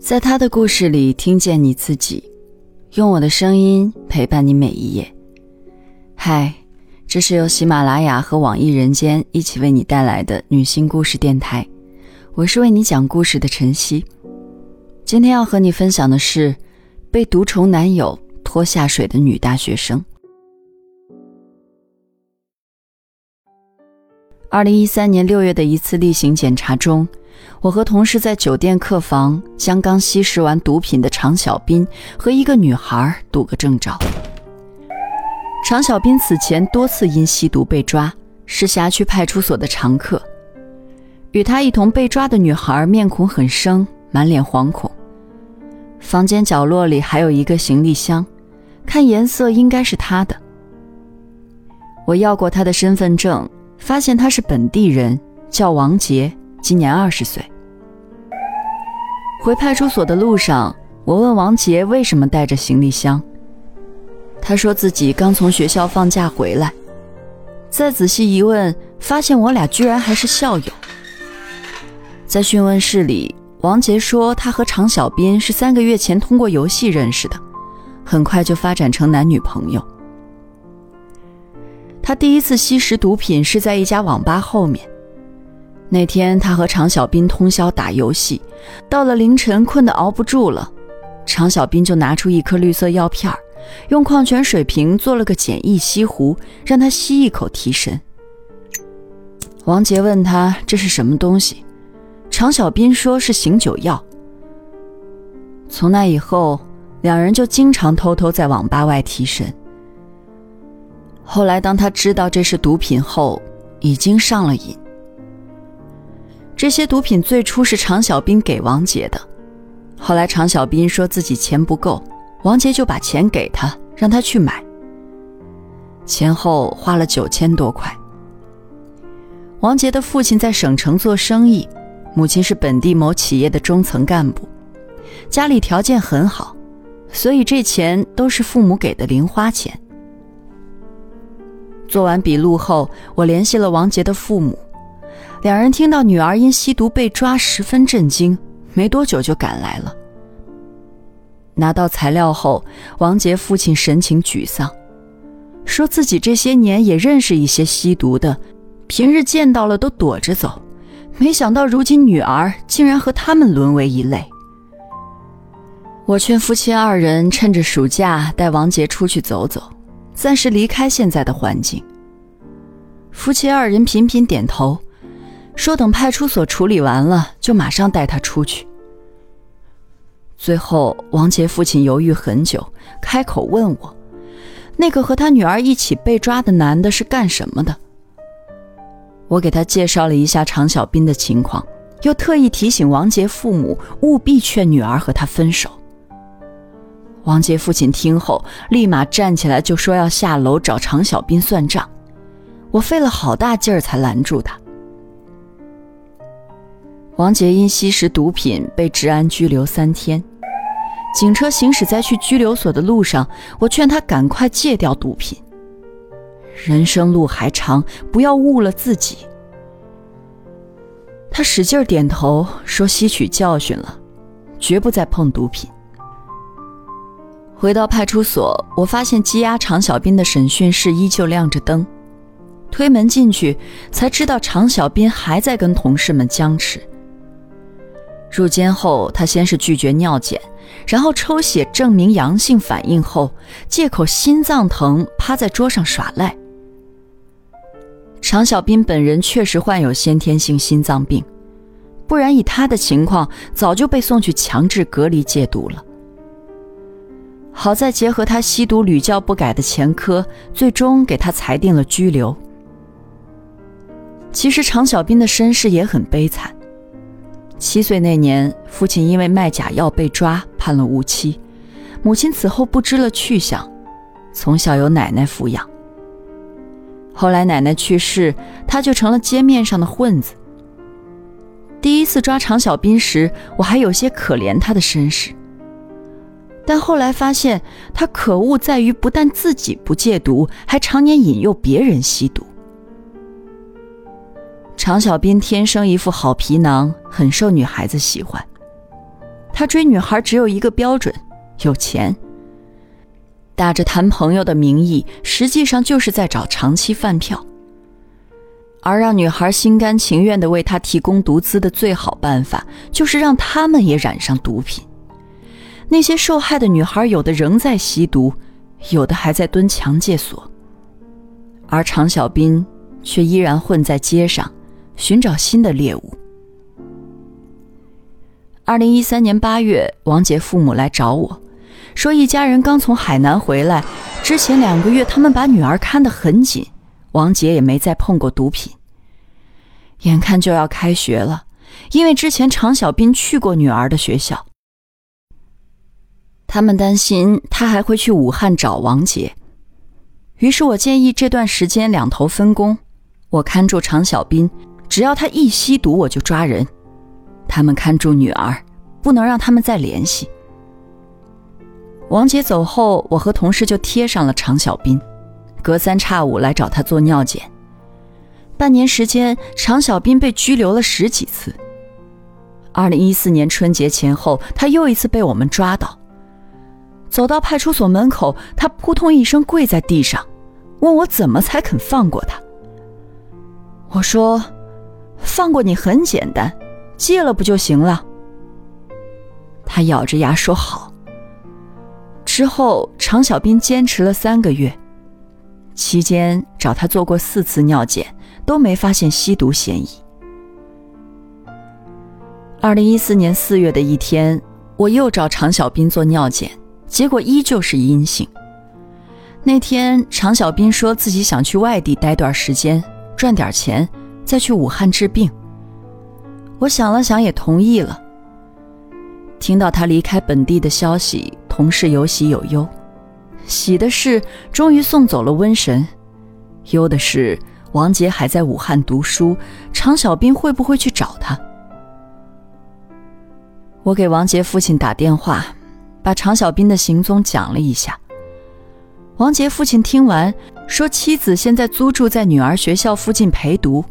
在他的故事里听见你自己，用我的声音陪伴你每一页。嗨，这是由喜马拉雅和网易人间一起为你带来的女性故事电台，我是为你讲故事的晨曦。今天要和你分享的是被毒虫男友拖下水的女大学生。二零一三年六月的一次例行检查中。我和同事在酒店客房将刚吸食完毒品的常小斌和一个女孩堵个正着。常小斌此前多次因吸毒被抓，是辖区派出所的常客。与他一同被抓的女孩面孔很生，满脸惶恐。房间角落里还有一个行李箱，看颜色应该是他的。我要过他的身份证，发现他是本地人，叫王杰。今年二十岁。回派出所的路上，我问王杰为什么带着行李箱。他说自己刚从学校放假回来。再仔细一问，发现我俩居然还是校友。在讯问室里，王杰说他和常小斌是三个月前通过游戏认识的，很快就发展成男女朋友。他第一次吸食毒品是在一家网吧后面。那天，他和常小斌通宵打游戏，到了凌晨，困得熬不住了，常小斌就拿出一颗绿色药片，用矿泉水瓶做了个简易吸壶，让他吸一口提神。王杰问他这是什么东西，常小斌说是醒酒药。从那以后，两人就经常偷偷在网吧外提神。后来，当他知道这是毒品后，已经上了瘾。这些毒品最初是常小兵给王杰的，后来常小兵说自己钱不够，王杰就把钱给他，让他去买。前后花了九千多块。王杰的父亲在省城做生意，母亲是本地某企业的中层干部，家里条件很好，所以这钱都是父母给的零花钱。做完笔录后，我联系了王杰的父母。两人听到女儿因吸毒被抓，十分震惊，没多久就赶来了。拿到材料后，王杰父亲神情沮丧，说自己这些年也认识一些吸毒的，平日见到了都躲着走，没想到如今女儿竟然和他们沦为一类。我劝夫妻二人趁着暑假带王杰出去走走，暂时离开现在的环境。夫妻二人频频点头。说等派出所处理完了，就马上带他出去。最后，王杰父亲犹豫很久，开口问我：“那个和他女儿一起被抓的男的是干什么的？”我给他介绍了一下常小斌的情况，又特意提醒王杰父母务必劝女儿和他分手。王杰父亲听后，立马站起来就说要下楼找常小斌算账。我费了好大劲儿才拦住他。王杰因吸食毒品被治安拘留三天，警车行驶在去拘留所的路上，我劝他赶快戒掉毒品。人生路还长，不要误了自己。他使劲点头，说吸取教训了，绝不再碰毒品。回到派出所，我发现羁押常小斌的审讯室依旧亮着灯，推门进去，才知道常小斌还在跟同事们僵持。入监后，他先是拒绝尿检，然后抽血证明阳性反应后，借口心脏疼趴在桌上耍赖。常小斌本人确实患有先天性心脏病，不然以他的情况，早就被送去强制隔离戒毒了。好在结合他吸毒屡教不改的前科，最终给他裁定了拘留。其实常小斌的身世也很悲惨。七岁那年，父亲因为卖假药被抓，判了无期。母亲此后不知了去向，从小由奶奶抚养。后来奶奶去世，他就成了街面上的混子。第一次抓常小斌时，我还有些可怜他的身世。但后来发现，他可恶在于不但自己不戒毒，还常年引诱别人吸毒。常小斌天生一副好皮囊，很受女孩子喜欢。他追女孩只有一个标准：有钱。打着谈朋友的名义，实际上就是在找长期饭票。而让女孩心甘情愿的为他提供毒资的最好办法，就是让他们也染上毒品。那些受害的女孩，有的仍在吸毒，有的还在蹲强戒所，而常小兵却依然混在街上，寻找新的猎物。二零一三年八月，王杰父母来找我，说一家人刚从海南回来，之前两个月他们把女儿看得很紧。王杰也没再碰过毒品。眼看就要开学了，因为之前常小兵去过女儿的学校，他们担心他还会去武汉找王杰。于是我建议这段时间两头分工，我看住常小兵，只要他一吸毒，我就抓人；他们看住女儿，不能让他们再联系。王杰走后，我和同事就贴上了常小兵。隔三差五来找他做尿检，半年时间，常小兵被拘留了十几次。二零一四年春节前后，他又一次被我们抓到。走到派出所门口，他扑通一声跪在地上，问我怎么才肯放过他。我说：“放过你很简单，戒了不就行了？”他咬着牙说：“好。”之后，常小兵坚持了三个月。期间找他做过四次尿检，都没发现吸毒嫌疑。二零一四年四月的一天，我又找常小兵做尿检，结果依旧是阴性。那天常小兵说自己想去外地待段时间，赚点钱，再去武汉治病。我想了想，也同意了。听到他离开本地的消息，同事有喜有忧。喜的是，终于送走了瘟神；忧的是，王杰还在武汉读书，常小兵会不会去找他？我给王杰父亲打电话，把常小兵的行踪讲了一下。王杰父亲听完，说妻子现在租住在女儿学校附近陪读，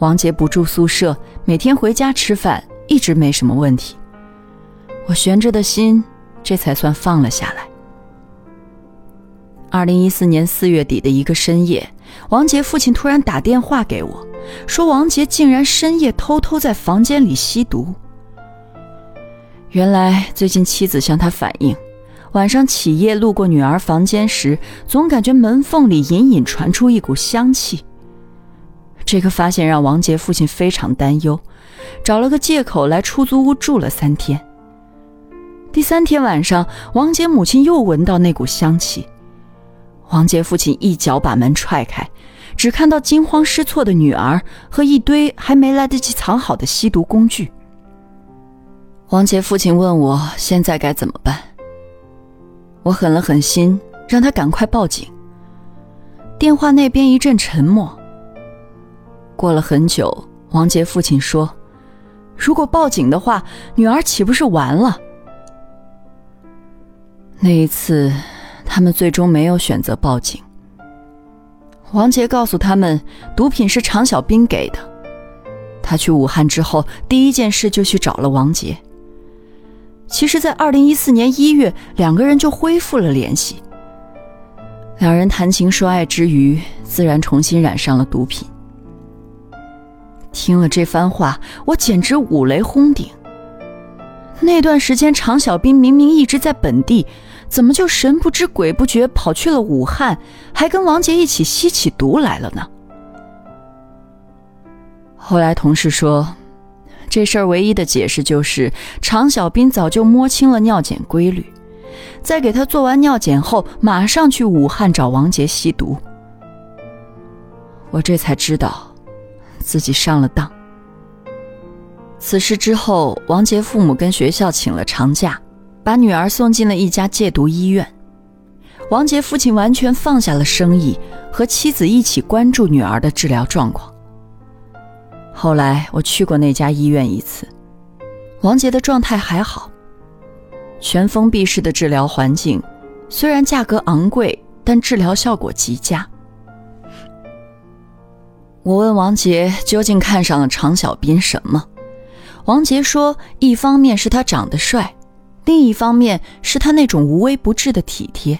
王杰不住宿舍，每天回家吃饭，一直没什么问题。我悬着的心，这才算放了下来。二零一四年四月底的一个深夜，王杰父亲突然打电话给我，说王杰竟然深夜偷偷在房间里吸毒。原来最近妻子向他反映，晚上起夜路过女儿房间时，总感觉门缝里隐隐传出一股香气。这个发现让王杰父亲非常担忧，找了个借口来出租屋住了三天。第三天晚上，王杰母亲又闻到那股香气。王杰父亲一脚把门踹开，只看到惊慌失措的女儿和一堆还没来得及藏好的吸毒工具。王杰父亲问我现在该怎么办，我狠了狠心，让他赶快报警。电话那边一阵沉默。过了很久，王杰父亲说：“如果报警的话，女儿岂不是完了？”那一次。他们最终没有选择报警。王杰告诉他们，毒品是常小兵给的。他去武汉之后，第一件事就去找了王杰。其实，在二零一四年一月，两个人就恢复了联系。两人谈情说爱之余，自然重新染上了毒品。听了这番话，我简直五雷轰顶。那段时间，常小兵明明一直在本地。怎么就神不知鬼不觉跑去了武汉，还跟王杰一起吸起毒来了呢？后来同事说，这事儿唯一的解释就是常小兵早就摸清了尿检规律，在给他做完尿检后，马上去武汉找王杰吸毒。我这才知道，自己上了当。此事之后，王杰父母跟学校请了长假。把女儿送进了一家戒毒医院，王杰父亲完全放下了生意，和妻子一起关注女儿的治疗状况。后来我去过那家医院一次，王杰的状态还好。全封闭式的治疗环境，虽然价格昂贵，但治疗效果极佳。我问王杰究竟看上了常小斌什么？王杰说，一方面是他长得帅，另一方面是他那种无微不至的体贴。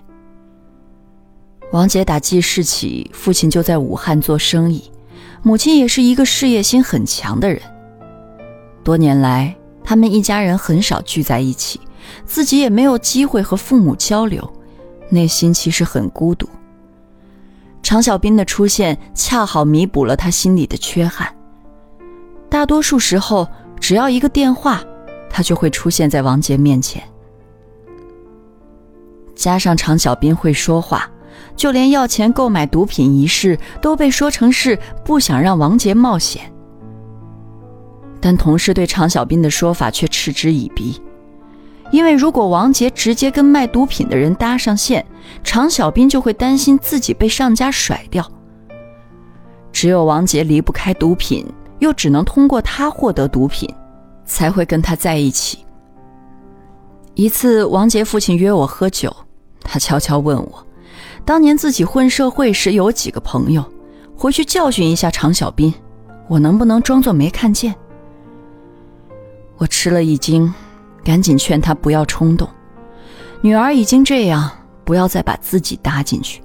王杰打记事起，父亲就在武汉做生意，母亲也是一个事业心很强的人。多年来，他们一家人很少聚在一起，自己也没有机会和父母交流，内心其实很孤独。常小兵的出现恰好弥补了他心里的缺憾。大多数时候，只要一个电话，他就会出现在王杰面前。加上常小兵会说话。就连要钱购买毒品一事都被说成是不想让王杰冒险，但同事对常小兵的说法却嗤之以鼻，因为如果王杰直接跟卖毒品的人搭上线，常小兵就会担心自己被上家甩掉。只有王杰离不开毒品，又只能通过他获得毒品，才会跟他在一起。一次，王杰父亲约我喝酒，他悄悄问我。当年自己混社会时有几个朋友，回去教训一下常小兵，我能不能装作没看见？我吃了一惊，赶紧劝他不要冲动，女儿已经这样，不要再把自己搭进去。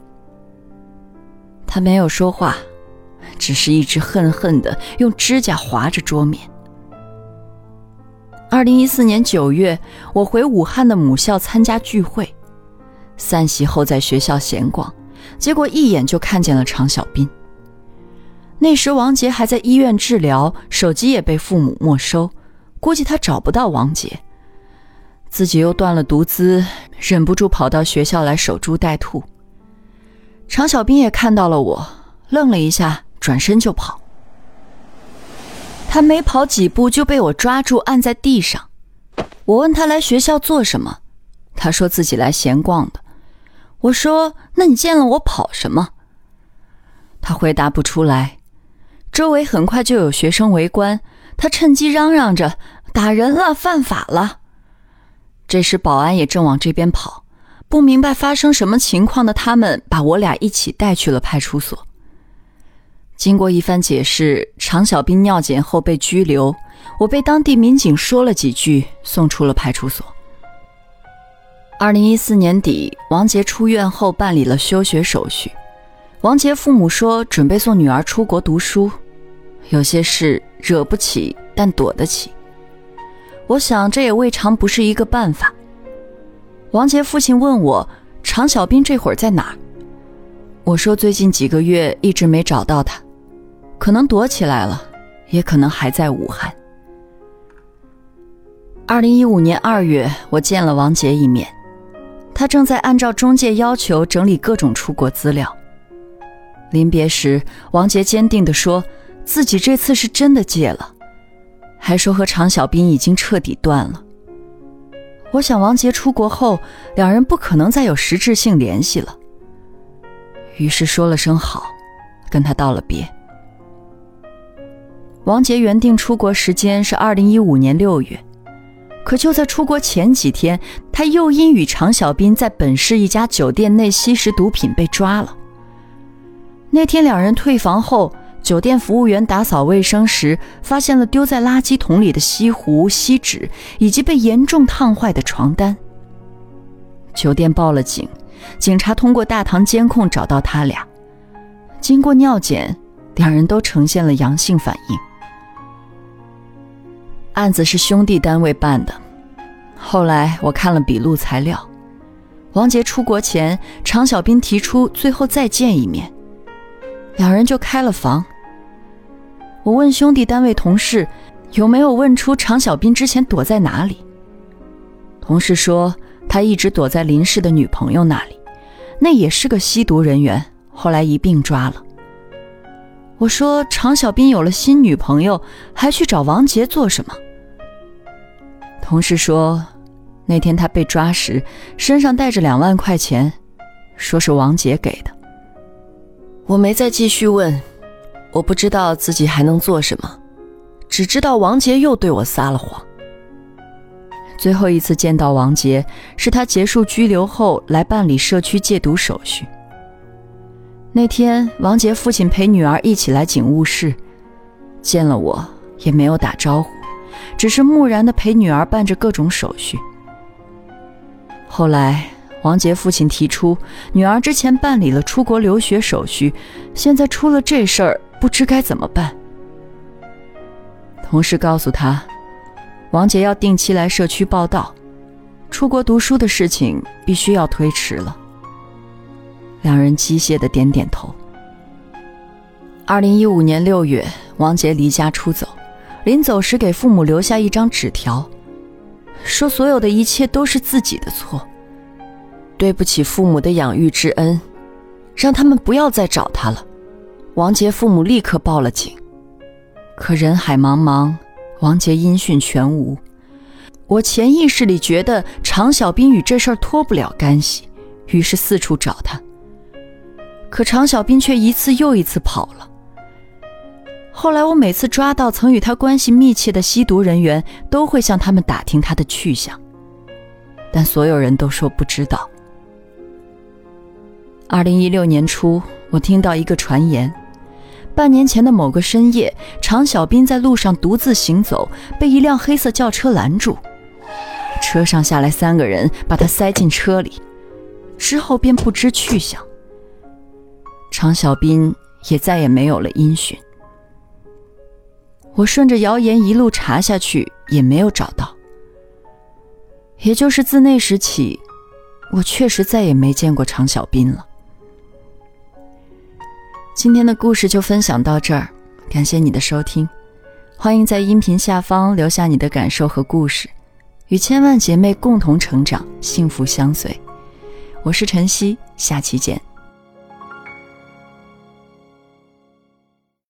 他没有说话，只是一直恨恨的用指甲划着桌面。二零一四年九月，我回武汉的母校参加聚会。散席后，在学校闲逛，结果一眼就看见了常小兵。那时王杰还在医院治疗，手机也被父母没收，估计他找不到王杰。自己又断了毒资，忍不住跑到学校来守株待兔。常小兵也看到了我，愣了一下，转身就跑。他没跑几步就被我抓住，按在地上。我问他来学校做什么，他说自己来闲逛的。我说：“那你见了我跑什么？”他回答不出来。周围很快就有学生围观，他趁机嚷嚷着：“打人了，犯法了！”这时保安也正往这边跑，不明白发生什么情况的他们把我俩一起带去了派出所。经过一番解释，常小兵尿检后被拘留，我被当地民警说了几句，送出了派出所。二零一四年底，王杰出院后办理了休学手续。王杰父母说准备送女儿出国读书，有些事惹不起，但躲得起。我想这也未尝不是一个办法。王杰父亲问我：“常小兵这会儿在哪？”我说：“最近几个月一直没找到他，可能躲起来了，也可能还在武汉。”二零一五年二月，我见了王杰一面。他正在按照中介要求整理各种出国资料。临别时，王杰坚定地说自己这次是真的戒了，还说和常小兵已经彻底断了。我想王杰出国后，两人不可能再有实质性联系了，于是说了声好，跟他道了别。王杰原定出国时间是二零一五年六月。可就在出国前几天，他又因与常小兵在本市一家酒店内吸食毒品被抓了。那天两人退房后，酒店服务员打扫卫生时，发现了丢在垃圾桶里的锡壶、锡纸以及被严重烫坏的床单。酒店报了警，警察通过大堂监控找到他俩，经过尿检，两人都呈现了阳性反应。案子是兄弟单位办的，后来我看了笔录材料，王杰出国前，常小兵提出最后再见一面，两人就开了房。我问兄弟单位同事，有没有问出常小兵之前躲在哪里？同事说他一直躲在林氏的女朋友那里，那也是个吸毒人员，后来一并抓了。我说常小兵有了新女朋友，还去找王杰做什么？同事说，那天他被抓时，身上带着两万块钱，说是王杰给的。我没再继续问，我不知道自己还能做什么，只知道王杰又对我撒了谎。最后一次见到王杰，是他结束拘留后来办理社区戒毒手续。那天，王杰父亲陪女儿一起来警务室，见了我也没有打招呼，只是木然的陪女儿办着各种手续。后来，王杰父亲提出，女儿之前办理了出国留学手续，现在出了这事儿，不知该怎么办。同事告诉他，王杰要定期来社区报道，出国读书的事情必须要推迟了。两人机械的点点头。二零一五年六月，王杰离家出走，临走时给父母留下一张纸条，说所有的一切都是自己的错，对不起父母的养育之恩，让他们不要再找他了。王杰父母立刻报了警，可人海茫茫，王杰音讯全无。我潜意识里觉得常小兵与这事儿脱不了干系，于是四处找他，可常小兵却一次又一次跑了。后来我每次抓到曾与他关系密切的吸毒人员，都会向他们打听他的去向，但所有人都说不知道。二零一六年初，我听到一个传言：半年前的某个深夜，常小兵在路上独自行走，被一辆黑色轿车拦住，车上下来三个人，把他塞进车里，之后便不知去向。常小兵也再也没有了音讯。我顺着谣言一路查下去，也没有找到。也就是自那时起，我确实再也没见过常小兵了。今天的故事就分享到这儿，感谢你的收听，欢迎在音频下方留下你的感受和故事，与千万姐妹共同成长，幸福相随。我是晨曦，下期见。